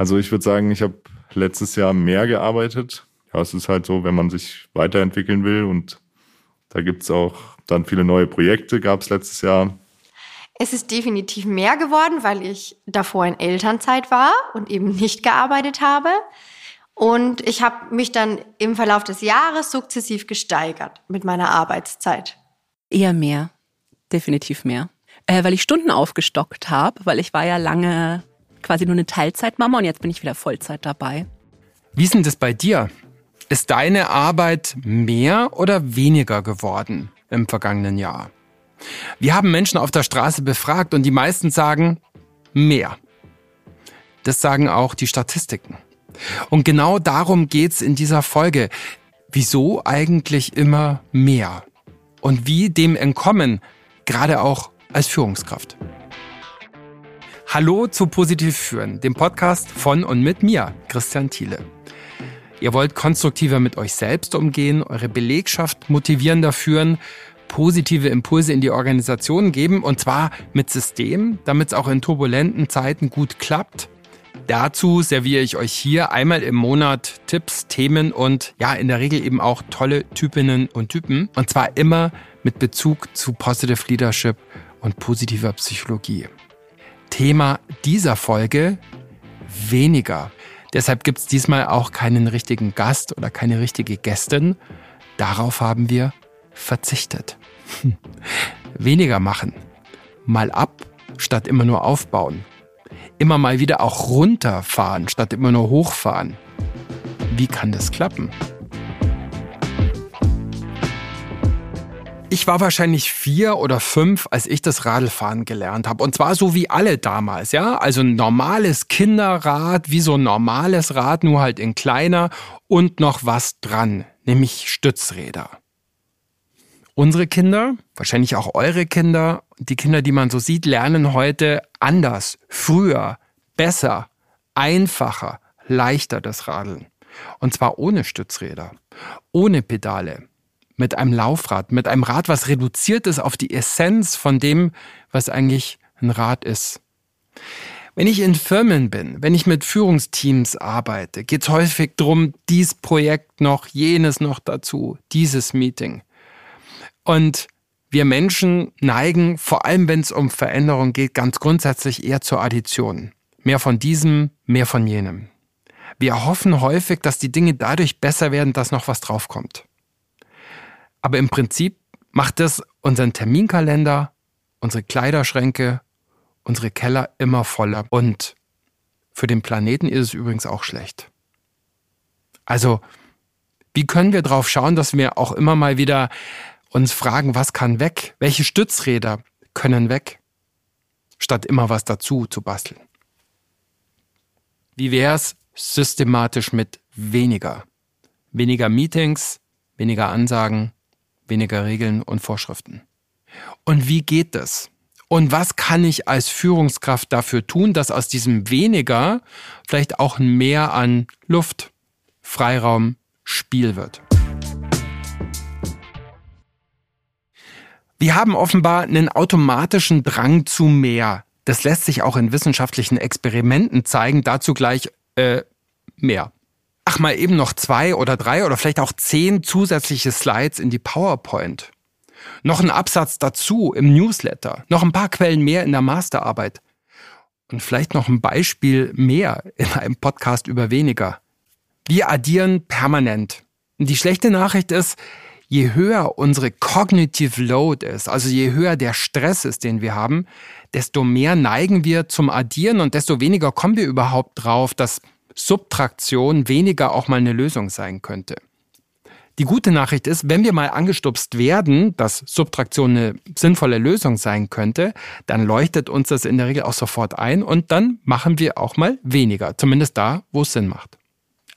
Also ich würde sagen, ich habe letztes Jahr mehr gearbeitet. Ja, es ist halt so, wenn man sich weiterentwickeln will und da gibt's auch dann viele neue Projekte, gab es letztes Jahr. Es ist definitiv mehr geworden, weil ich davor in Elternzeit war und eben nicht gearbeitet habe. Und ich habe mich dann im Verlauf des Jahres sukzessiv gesteigert mit meiner Arbeitszeit. Eher mehr, definitiv mehr. Äh, weil ich Stunden aufgestockt habe, weil ich war ja lange quasi nur eine Teilzeitmama und jetzt bin ich wieder Vollzeit dabei. Wie ist denn das bei dir? Ist deine Arbeit mehr oder weniger geworden im vergangenen Jahr? Wir haben Menschen auf der Straße befragt und die meisten sagen mehr. Das sagen auch die Statistiken. Und genau darum geht's in dieser Folge. Wieso eigentlich immer mehr? Und wie dem entkommen, gerade auch als Führungskraft. Hallo zu Positiv führen, dem Podcast von und mit mir, Christian Thiele. Ihr wollt konstruktiver mit euch selbst umgehen, eure Belegschaft motivierender führen, positive Impulse in die Organisation geben und zwar mit System, damit es auch in turbulenten Zeiten gut klappt. Dazu serviere ich euch hier einmal im Monat Tipps, Themen und ja, in der Regel eben auch tolle Typinnen und Typen. Und zwar immer mit Bezug zu Positive Leadership und positiver Psychologie. Thema dieser Folge weniger. Deshalb gibt es diesmal auch keinen richtigen Gast oder keine richtige Gästin. Darauf haben wir verzichtet. Weniger machen. Mal ab, statt immer nur aufbauen. Immer mal wieder auch runterfahren, statt immer nur hochfahren. Wie kann das klappen? Ich war wahrscheinlich vier oder fünf, als ich das Radlfahren gelernt habe. Und zwar so wie alle damals, ja. Also ein normales Kinderrad, wie so ein normales Rad, nur halt in kleiner und noch was dran, nämlich Stützräder. Unsere Kinder, wahrscheinlich auch eure Kinder, die Kinder, die man so sieht, lernen heute anders, früher, besser, einfacher, leichter das Radeln. Und zwar ohne Stützräder, ohne Pedale, mit einem Laufrad, mit einem Rad, was reduziert ist auf die Essenz von dem, was eigentlich ein Rad ist. Wenn ich in Firmen bin, wenn ich mit Führungsteams arbeite, geht es häufig darum, dies Projekt noch, jenes noch dazu, dieses Meeting. Und wir Menschen neigen, vor allem wenn es um Veränderung geht, ganz grundsätzlich eher zur Addition. Mehr von diesem, mehr von jenem. Wir hoffen häufig, dass die Dinge dadurch besser werden, dass noch was draufkommt. Aber im Prinzip macht es unseren Terminkalender, unsere Kleiderschränke, unsere Keller immer voller. Und für den Planeten ist es übrigens auch schlecht. Also, wie können wir darauf schauen, dass wir auch immer mal wieder uns fragen, was kann weg? Welche Stützräder können weg? Statt immer was dazu zu basteln. Wie wäre es systematisch mit weniger? Weniger Meetings, weniger Ansagen, weniger Regeln und Vorschriften. Und wie geht das? Und was kann ich als Führungskraft dafür tun, dass aus diesem weniger vielleicht auch ein Mehr an Luft, Freiraum, Spiel wird? Wir haben offenbar einen automatischen Drang zu mehr. Das lässt sich auch in wissenschaftlichen Experimenten zeigen. Dazu gleich äh, mehr mal eben noch zwei oder drei oder vielleicht auch zehn zusätzliche Slides in die PowerPoint. Noch ein Absatz dazu im Newsletter, noch ein paar Quellen mehr in der Masterarbeit und vielleicht noch ein Beispiel mehr in einem Podcast über weniger. Wir addieren permanent. Und die schlechte Nachricht ist, je höher unsere cognitive load ist, also je höher der Stress ist, den wir haben, desto mehr neigen wir zum Addieren und desto weniger kommen wir überhaupt drauf, dass Subtraktion weniger auch mal eine Lösung sein könnte. Die gute Nachricht ist, wenn wir mal angestupst werden, dass Subtraktion eine sinnvolle Lösung sein könnte, dann leuchtet uns das in der Regel auch sofort ein und dann machen wir auch mal weniger, zumindest da, wo es Sinn macht.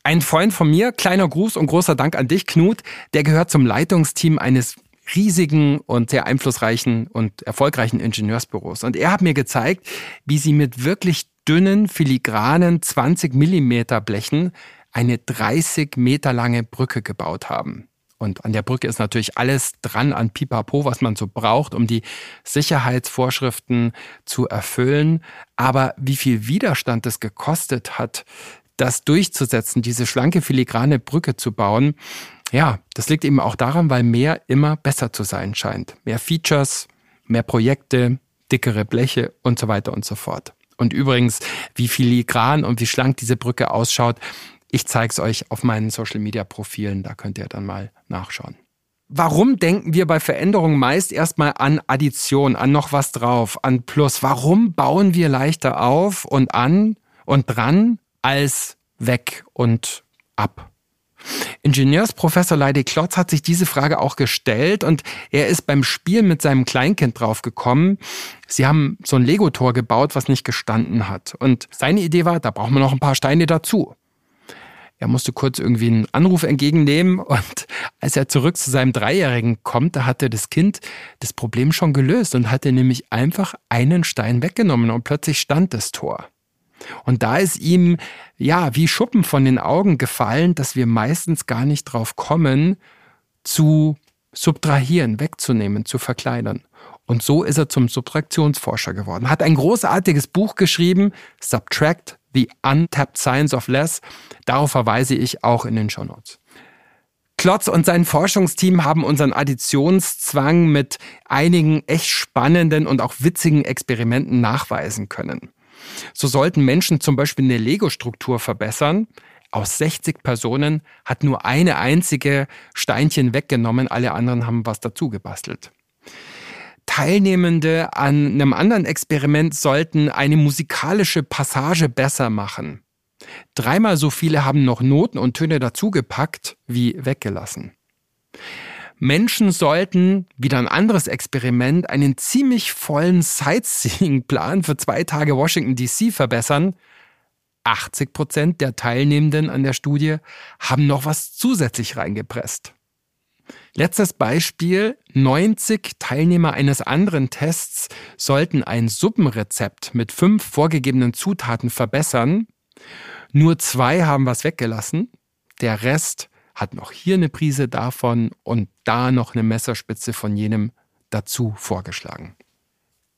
Ein Freund von mir, kleiner Gruß und großer Dank an dich, Knut, der gehört zum Leitungsteam eines riesigen und sehr einflussreichen und erfolgreichen Ingenieursbüros. Und er hat mir gezeigt, wie sie mit wirklich dünnen, filigranen 20 Millimeter Blechen eine 30 Meter lange Brücke gebaut haben. Und an der Brücke ist natürlich alles dran an Pipapo, was man so braucht, um die Sicherheitsvorschriften zu erfüllen. Aber wie viel Widerstand es gekostet hat, das durchzusetzen, diese schlanke filigrane Brücke zu bauen, ja, das liegt eben auch daran, weil mehr immer besser zu sein scheint. Mehr Features, mehr Projekte, dickere Bleche und so weiter und so fort. Und übrigens, wie filigran und wie schlank diese Brücke ausschaut, ich zeige es euch auf meinen Social-Media-Profilen, da könnt ihr dann mal nachschauen. Warum denken wir bei Veränderungen meist erstmal an Addition, an noch was drauf, an Plus? Warum bauen wir leichter auf und an und dran als weg und ab? Ingenieursprofessor Leide Klotz hat sich diese Frage auch gestellt und er ist beim Spiel mit seinem Kleinkind draufgekommen. Sie haben so ein Lego-Tor gebaut, was nicht gestanden hat. Und seine Idee war, da brauchen wir noch ein paar Steine dazu. Er musste kurz irgendwie einen Anruf entgegennehmen und als er zurück zu seinem Dreijährigen kommt, da hatte das Kind das Problem schon gelöst und hatte nämlich einfach einen Stein weggenommen und plötzlich stand das Tor. Und da ist ihm, ja, wie Schuppen von den Augen gefallen, dass wir meistens gar nicht drauf kommen, zu subtrahieren, wegzunehmen, zu verkleinern. Und so ist er zum Subtraktionsforscher geworden. Hat ein großartiges Buch geschrieben, Subtract, The Untapped Science of Less. Darauf verweise ich auch in den Show Notes. Klotz und sein Forschungsteam haben unseren Additionszwang mit einigen echt spannenden und auch witzigen Experimenten nachweisen können. So sollten Menschen zum Beispiel eine Lego-Struktur verbessern. Aus 60 Personen hat nur eine einzige Steinchen weggenommen, alle anderen haben was dazu gebastelt. Teilnehmende an einem anderen Experiment sollten eine musikalische Passage besser machen. Dreimal so viele haben noch Noten und Töne dazugepackt wie weggelassen. Menschen sollten, wieder ein anderes Experiment, einen ziemlich vollen Sightseeing-Plan für zwei Tage Washington DC verbessern. 80 Prozent der Teilnehmenden an der Studie haben noch was zusätzlich reingepresst. Letztes Beispiel. 90 Teilnehmer eines anderen Tests sollten ein Suppenrezept mit fünf vorgegebenen Zutaten verbessern. Nur zwei haben was weggelassen. Der Rest hat noch hier eine Prise davon und da noch eine Messerspitze von jenem dazu vorgeschlagen.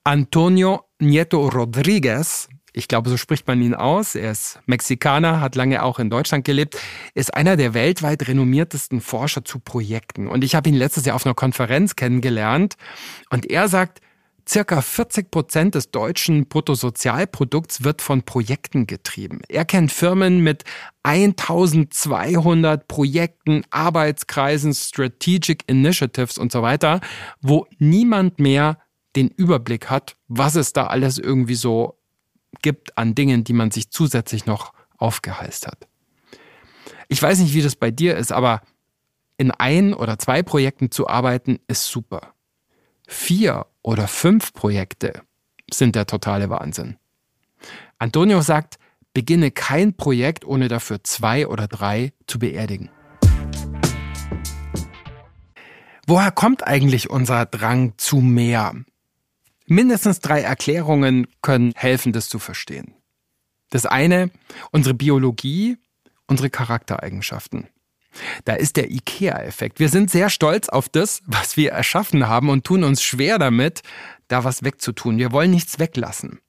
Antonio Nieto Rodriguez, ich glaube, so spricht man ihn aus, er ist Mexikaner, hat lange auch in Deutschland gelebt, ist einer der weltweit renommiertesten Forscher zu Projekten. Und ich habe ihn letztes Jahr auf einer Konferenz kennengelernt und er sagt, Circa 40 Prozent des deutschen Bruttosozialprodukts wird von Projekten getrieben. Er kennt Firmen mit 1200 Projekten, Arbeitskreisen, Strategic Initiatives und so weiter, wo niemand mehr den Überblick hat, was es da alles irgendwie so gibt an Dingen, die man sich zusätzlich noch aufgeheißt hat. Ich weiß nicht, wie das bei dir ist, aber in ein oder zwei Projekten zu arbeiten ist super. Vier oder fünf Projekte sind der totale Wahnsinn. Antonio sagt, beginne kein Projekt, ohne dafür zwei oder drei zu beerdigen. Woher kommt eigentlich unser Drang zu mehr? Mindestens drei Erklärungen können helfen, das zu verstehen. Das eine, unsere Biologie, unsere Charaktereigenschaften. Da ist der IKEA-Effekt. Wir sind sehr stolz auf das, was wir erschaffen haben und tun uns schwer damit, da was wegzutun. Wir wollen nichts weglassen.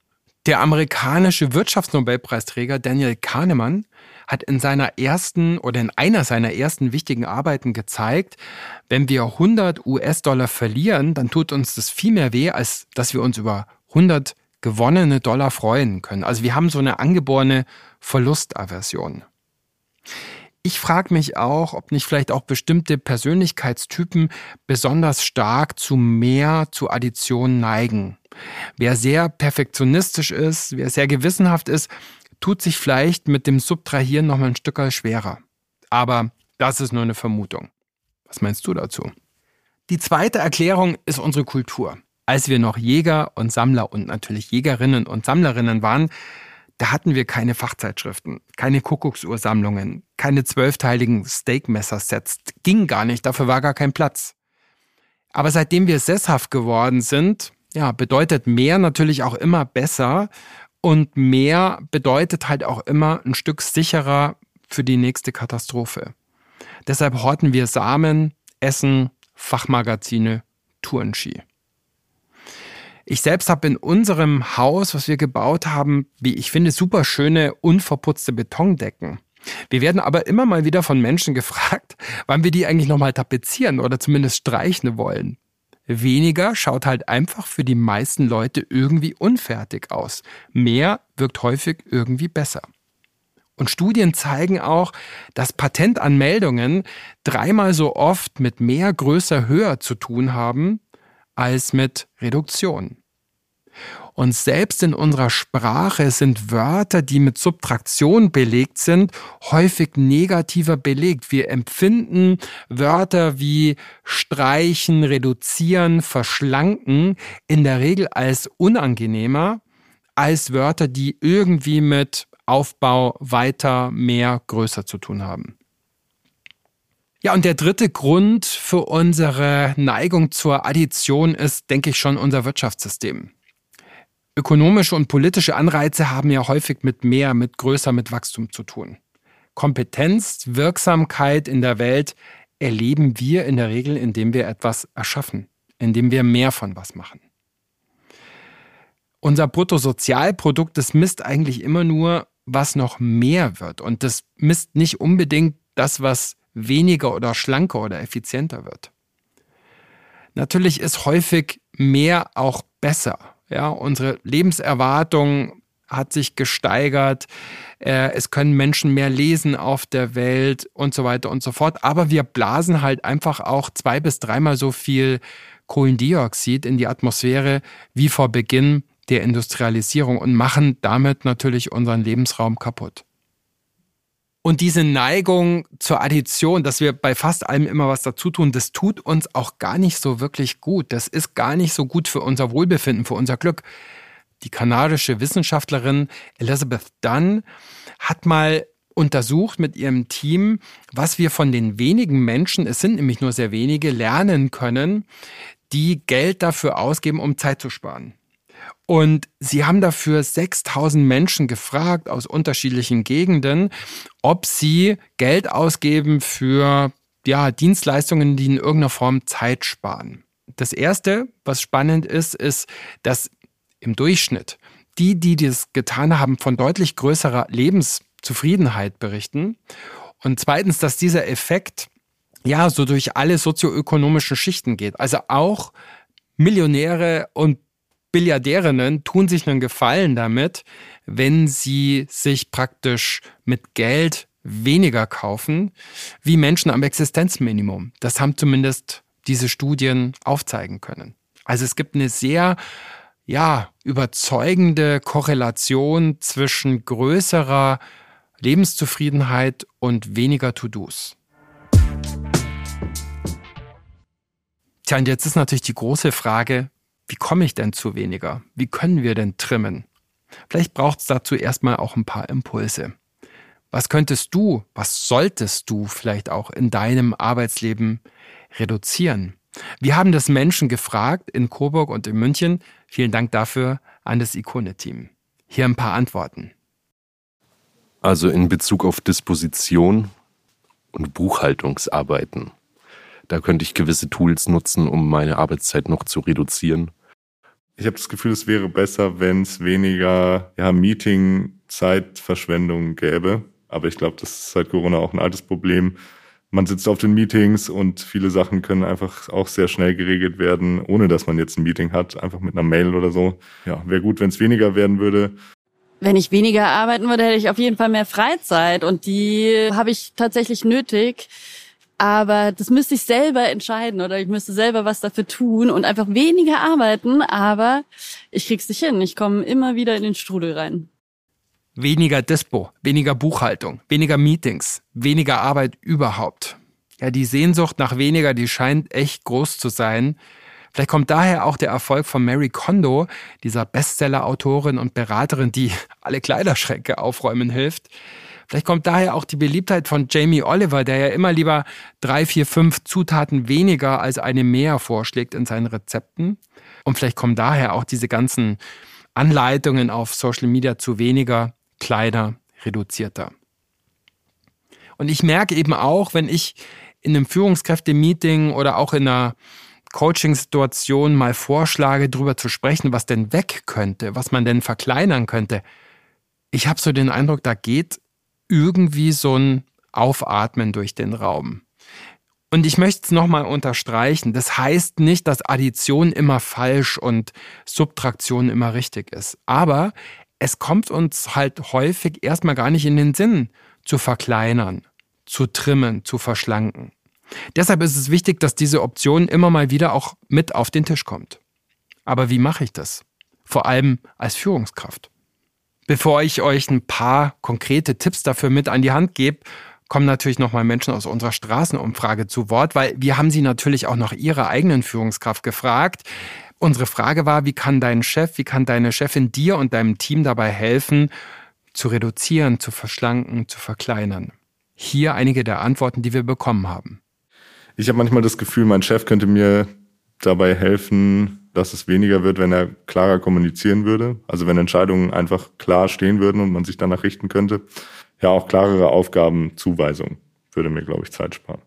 Der amerikanische Wirtschaftsnobelpreisträger Daniel Kahnemann hat in seiner ersten oder in einer seiner ersten wichtigen Arbeiten gezeigt, wenn wir 100 US-Dollar verlieren, dann tut uns das viel mehr weh, als dass wir uns über 100 gewonnene Dollar freuen können. Also wir haben so eine angeborene Verlustaversion. Ich frage mich auch, ob nicht vielleicht auch bestimmte Persönlichkeitstypen besonders stark zu mehr, zu Addition neigen. Wer sehr perfektionistisch ist, wer sehr gewissenhaft ist, tut sich vielleicht mit dem Subtrahieren noch mal ein Stück schwerer. Aber das ist nur eine Vermutung. Was meinst du dazu? Die zweite Erklärung ist unsere Kultur. Als wir noch Jäger und Sammler und natürlich Jägerinnen und Sammlerinnen waren, da hatten wir keine Fachzeitschriften, keine Kuckucksuhrsammlungen, keine zwölfteiligen Steakmesser-Sets. Ging gar nicht, dafür war gar kein Platz. Aber seitdem wir sesshaft geworden sind, ja, bedeutet mehr natürlich auch immer besser und mehr bedeutet halt auch immer ein Stück sicherer für die nächste Katastrophe. Deshalb horten wir Samen, Essen, Fachmagazine, Tourenski. Ich selbst habe in unserem Haus, was wir gebaut haben, wie ich finde, super schöne, unverputzte Betondecken. Wir werden aber immer mal wieder von Menschen gefragt, wann wir die eigentlich nochmal tapezieren oder zumindest streichen wollen. Weniger schaut halt einfach für die meisten Leute irgendwie unfertig aus. Mehr wirkt häufig irgendwie besser. Und Studien zeigen auch, dass Patentanmeldungen dreimal so oft mit mehr, größer, höher zu tun haben als mit Reduktion. Und selbst in unserer Sprache sind Wörter, die mit Subtraktion belegt sind, häufig negativer belegt. Wir empfinden Wörter wie streichen, reduzieren, verschlanken in der Regel als unangenehmer als Wörter, die irgendwie mit Aufbau weiter, mehr, größer zu tun haben. Ja, und der dritte Grund für unsere Neigung zur Addition ist, denke ich, schon unser Wirtschaftssystem. Ökonomische und politische Anreize haben ja häufig mit mehr, mit größer, mit Wachstum zu tun. Kompetenz, Wirksamkeit in der Welt erleben wir in der Regel, indem wir etwas erschaffen, indem wir mehr von was machen. Unser Bruttosozialprodukt, das misst eigentlich immer nur, was noch mehr wird. Und das misst nicht unbedingt das, was weniger oder schlanker oder effizienter wird. Natürlich ist häufig mehr auch besser. Ja, unsere Lebenserwartung hat sich gesteigert. Äh, es können Menschen mehr lesen auf der Welt und so weiter und so fort. Aber wir blasen halt einfach auch zwei bis dreimal so viel Kohlendioxid in die Atmosphäre wie vor Beginn der Industrialisierung und machen damit natürlich unseren Lebensraum kaputt. Und diese Neigung zur Addition, dass wir bei fast allem immer was dazu tun, das tut uns auch gar nicht so wirklich gut. Das ist gar nicht so gut für unser Wohlbefinden, für unser Glück. Die kanadische Wissenschaftlerin Elizabeth Dunn hat mal untersucht mit ihrem Team, was wir von den wenigen Menschen, es sind nämlich nur sehr wenige, lernen können, die Geld dafür ausgeben, um Zeit zu sparen. Und sie haben dafür 6000 Menschen gefragt aus unterschiedlichen Gegenden, ob sie Geld ausgeben für ja, Dienstleistungen, die in irgendeiner Form Zeit sparen. Das erste, was spannend ist, ist, dass im Durchschnitt die, die das getan haben, von deutlich größerer Lebenszufriedenheit berichten. Und zweitens, dass dieser Effekt ja so durch alle sozioökonomischen Schichten geht. Also auch Millionäre und Billiardärinnen tun sich einen Gefallen damit, wenn sie sich praktisch mit Geld weniger kaufen, wie Menschen am Existenzminimum. Das haben zumindest diese Studien aufzeigen können. Also es gibt eine sehr ja, überzeugende Korrelation zwischen größerer Lebenszufriedenheit und weniger To-Dos. Tja, und jetzt ist natürlich die große Frage, wie komme ich denn zu weniger? Wie können wir denn trimmen? Vielleicht braucht es dazu erstmal auch ein paar Impulse. Was könntest du, was solltest du vielleicht auch in deinem Arbeitsleben reduzieren? Wir haben das Menschen gefragt in Coburg und in München. Vielen Dank dafür an das Ikone-Team. Hier ein paar Antworten. Also in Bezug auf Disposition und Buchhaltungsarbeiten. Da könnte ich gewisse Tools nutzen, um meine Arbeitszeit noch zu reduzieren. Ich habe das Gefühl, es wäre besser, wenn es weniger ja, Meeting-Zeitverschwendung gäbe. Aber ich glaube, das ist seit Corona auch ein altes Problem. Man sitzt auf den Meetings und viele Sachen können einfach auch sehr schnell geregelt werden, ohne dass man jetzt ein Meeting hat, einfach mit einer Mail oder so. Ja, wäre gut, wenn es weniger werden würde. Wenn ich weniger arbeiten würde, hätte ich auf jeden Fall mehr Freizeit und die habe ich tatsächlich nötig. Aber das müsste ich selber entscheiden oder ich müsste selber was dafür tun und einfach weniger arbeiten. Aber ich krieg's nicht hin. Ich komme immer wieder in den Strudel rein. Weniger Dispo, weniger Buchhaltung, weniger Meetings, weniger Arbeit überhaupt. Ja, die Sehnsucht nach weniger, die scheint echt groß zu sein. Vielleicht kommt daher auch der Erfolg von Mary Kondo, dieser Bestseller-Autorin und Beraterin, die alle Kleiderschränke aufräumen hilft. Vielleicht kommt daher auch die Beliebtheit von Jamie Oliver, der ja immer lieber drei, vier, fünf Zutaten weniger als eine mehr vorschlägt in seinen Rezepten. Und vielleicht kommen daher auch diese ganzen Anleitungen auf Social Media zu weniger, kleiner, reduzierter. Und ich merke eben auch, wenn ich in einem Führungskräfte-Meeting oder auch in einer Coaching-Situation mal vorschlage, darüber zu sprechen, was denn weg könnte, was man denn verkleinern könnte, ich habe so den Eindruck, da geht irgendwie so ein Aufatmen durch den Raum. Und ich möchte es nochmal unterstreichen. Das heißt nicht, dass Addition immer falsch und Subtraktion immer richtig ist. Aber es kommt uns halt häufig erstmal gar nicht in den Sinn, zu verkleinern, zu trimmen, zu verschlanken. Deshalb ist es wichtig, dass diese Option immer mal wieder auch mit auf den Tisch kommt. Aber wie mache ich das? Vor allem als Führungskraft. Bevor ich euch ein paar konkrete Tipps dafür mit an die Hand gebe, kommen natürlich nochmal Menschen aus unserer Straßenumfrage zu Wort, weil wir haben sie natürlich auch nach ihrer eigenen Führungskraft gefragt. Unsere Frage war, wie kann dein Chef, wie kann deine Chefin dir und deinem Team dabei helfen, zu reduzieren, zu verschlanken, zu verkleinern? Hier einige der Antworten, die wir bekommen haben. Ich habe manchmal das Gefühl, mein Chef könnte mir dabei helfen, dass es weniger wird, wenn er klarer kommunizieren würde. Also wenn Entscheidungen einfach klar stehen würden und man sich danach richten könnte. Ja, auch klarere Aufgabenzuweisung würde mir, glaube ich, Zeit sparen.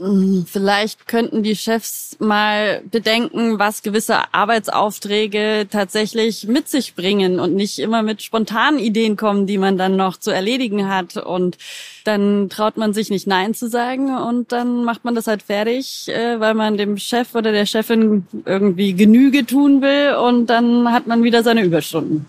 Hm, vielleicht könnten die Chefs mal bedenken, was gewisse Arbeitsaufträge tatsächlich mit sich bringen und nicht immer mit spontanen Ideen kommen, die man dann noch zu erledigen hat. Und dann traut man sich nicht Nein zu sagen und dann macht man das halt fertig, äh, weil man dem Chef oder der Chefin irgendwie Genüge tun will und dann hat man wieder seine Überstunden.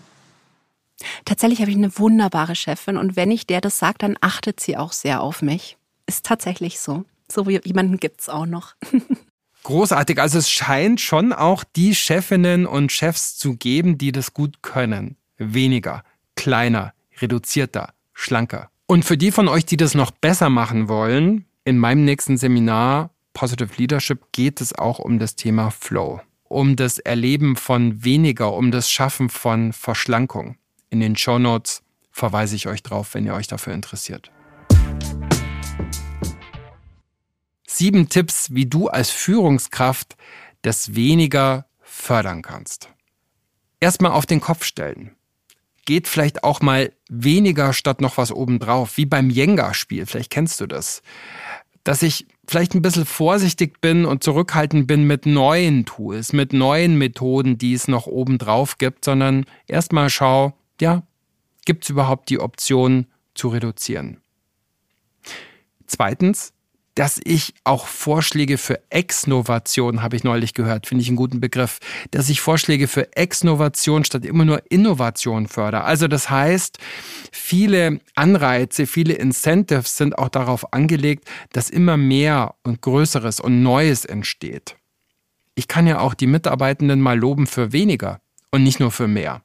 Tatsächlich habe ich eine wunderbare Chefin und wenn ich der das sage, dann achtet sie auch sehr auf mich. Ist tatsächlich so. So jemanden gibt es auch noch. Großartig. Also es scheint schon auch die Chefinnen und Chefs zu geben, die das gut können. Weniger, kleiner, reduzierter, schlanker. Und für die von euch, die das noch besser machen wollen, in meinem nächsten Seminar Positive Leadership geht es auch um das Thema Flow, um das Erleben von weniger, um das Schaffen von Verschlankung. In den Show Notes verweise ich euch drauf, wenn ihr euch dafür interessiert. Sieben Tipps, wie du als Führungskraft das weniger fördern kannst. Erstmal auf den Kopf stellen. Geht vielleicht auch mal weniger statt noch was obendrauf, wie beim Jenga-Spiel, vielleicht kennst du das. Dass ich vielleicht ein bisschen vorsichtig bin und zurückhaltend bin mit neuen Tools, mit neuen Methoden, die es noch obendrauf gibt, sondern erstmal schau, ja, gibt es überhaupt die Option zu reduzieren? Zweitens, dass ich auch Vorschläge für Exnovation, habe ich neulich gehört, finde ich einen guten Begriff, dass ich Vorschläge für Exnovation statt immer nur Innovation fördere. Also das heißt, viele Anreize, viele Incentives sind auch darauf angelegt, dass immer mehr und Größeres und Neues entsteht. Ich kann ja auch die Mitarbeitenden mal loben für weniger und nicht nur für mehr.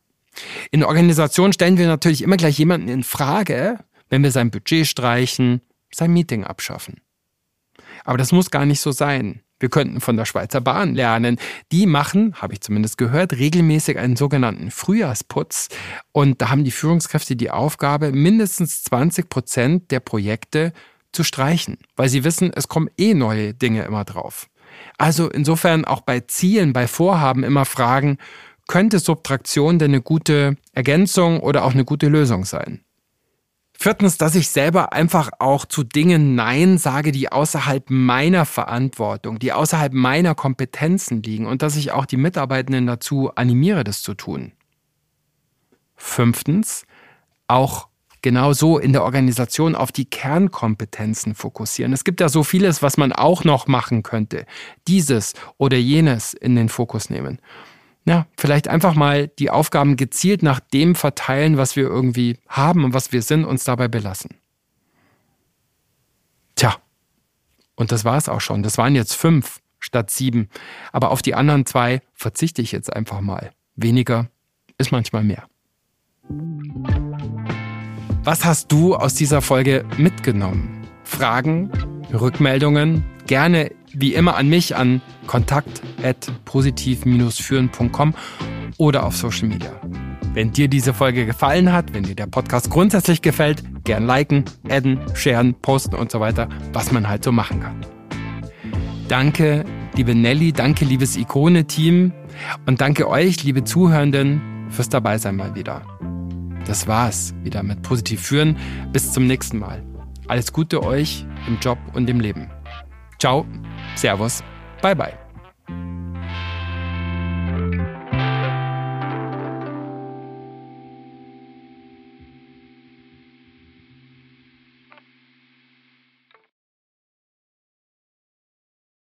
In Organisationen stellen wir natürlich immer gleich jemanden in Frage, wenn wir sein Budget streichen, sein Meeting abschaffen. Aber das muss gar nicht so sein. Wir könnten von der Schweizer Bahn lernen. Die machen, habe ich zumindest gehört, regelmäßig einen sogenannten Frühjahrsputz. Und da haben die Führungskräfte die Aufgabe, mindestens 20 Prozent der Projekte zu streichen, weil sie wissen, es kommen eh neue Dinge immer drauf. Also insofern auch bei Zielen, bei Vorhaben immer fragen, könnte Subtraktion denn eine gute Ergänzung oder auch eine gute Lösung sein? Viertens, dass ich selber einfach auch zu Dingen Nein sage, die außerhalb meiner Verantwortung, die außerhalb meiner Kompetenzen liegen und dass ich auch die Mitarbeitenden dazu animiere, das zu tun. Fünftens, auch genau so in der Organisation auf die Kernkompetenzen fokussieren. Es gibt ja so vieles, was man auch noch machen könnte. Dieses oder jenes in den Fokus nehmen ja, vielleicht einfach mal die Aufgaben gezielt nach dem verteilen, was wir irgendwie haben und was wir sind, uns dabei belassen. Tja, und das war es auch schon. Das waren jetzt fünf statt sieben. Aber auf die anderen zwei verzichte ich jetzt einfach mal. Weniger ist manchmal mehr. Was hast du aus dieser Folge mitgenommen? Fragen, Rückmeldungen? Gerne wie immer an mich an kontakt.positiv-führen.com oder auf Social Media. Wenn dir diese Folge gefallen hat, wenn dir der Podcast grundsätzlich gefällt, gern liken, adden, sharen, posten und so weiter, was man halt so machen kann. Danke, liebe Nelly, danke, liebes Ikone-Team und danke euch, liebe Zuhörenden, fürs Dabeisein mal wieder. Das war's wieder mit Positiv führen. Bis zum nächsten Mal. Alles Gute euch im Job und im Leben. Ciao, Servus, bye bye.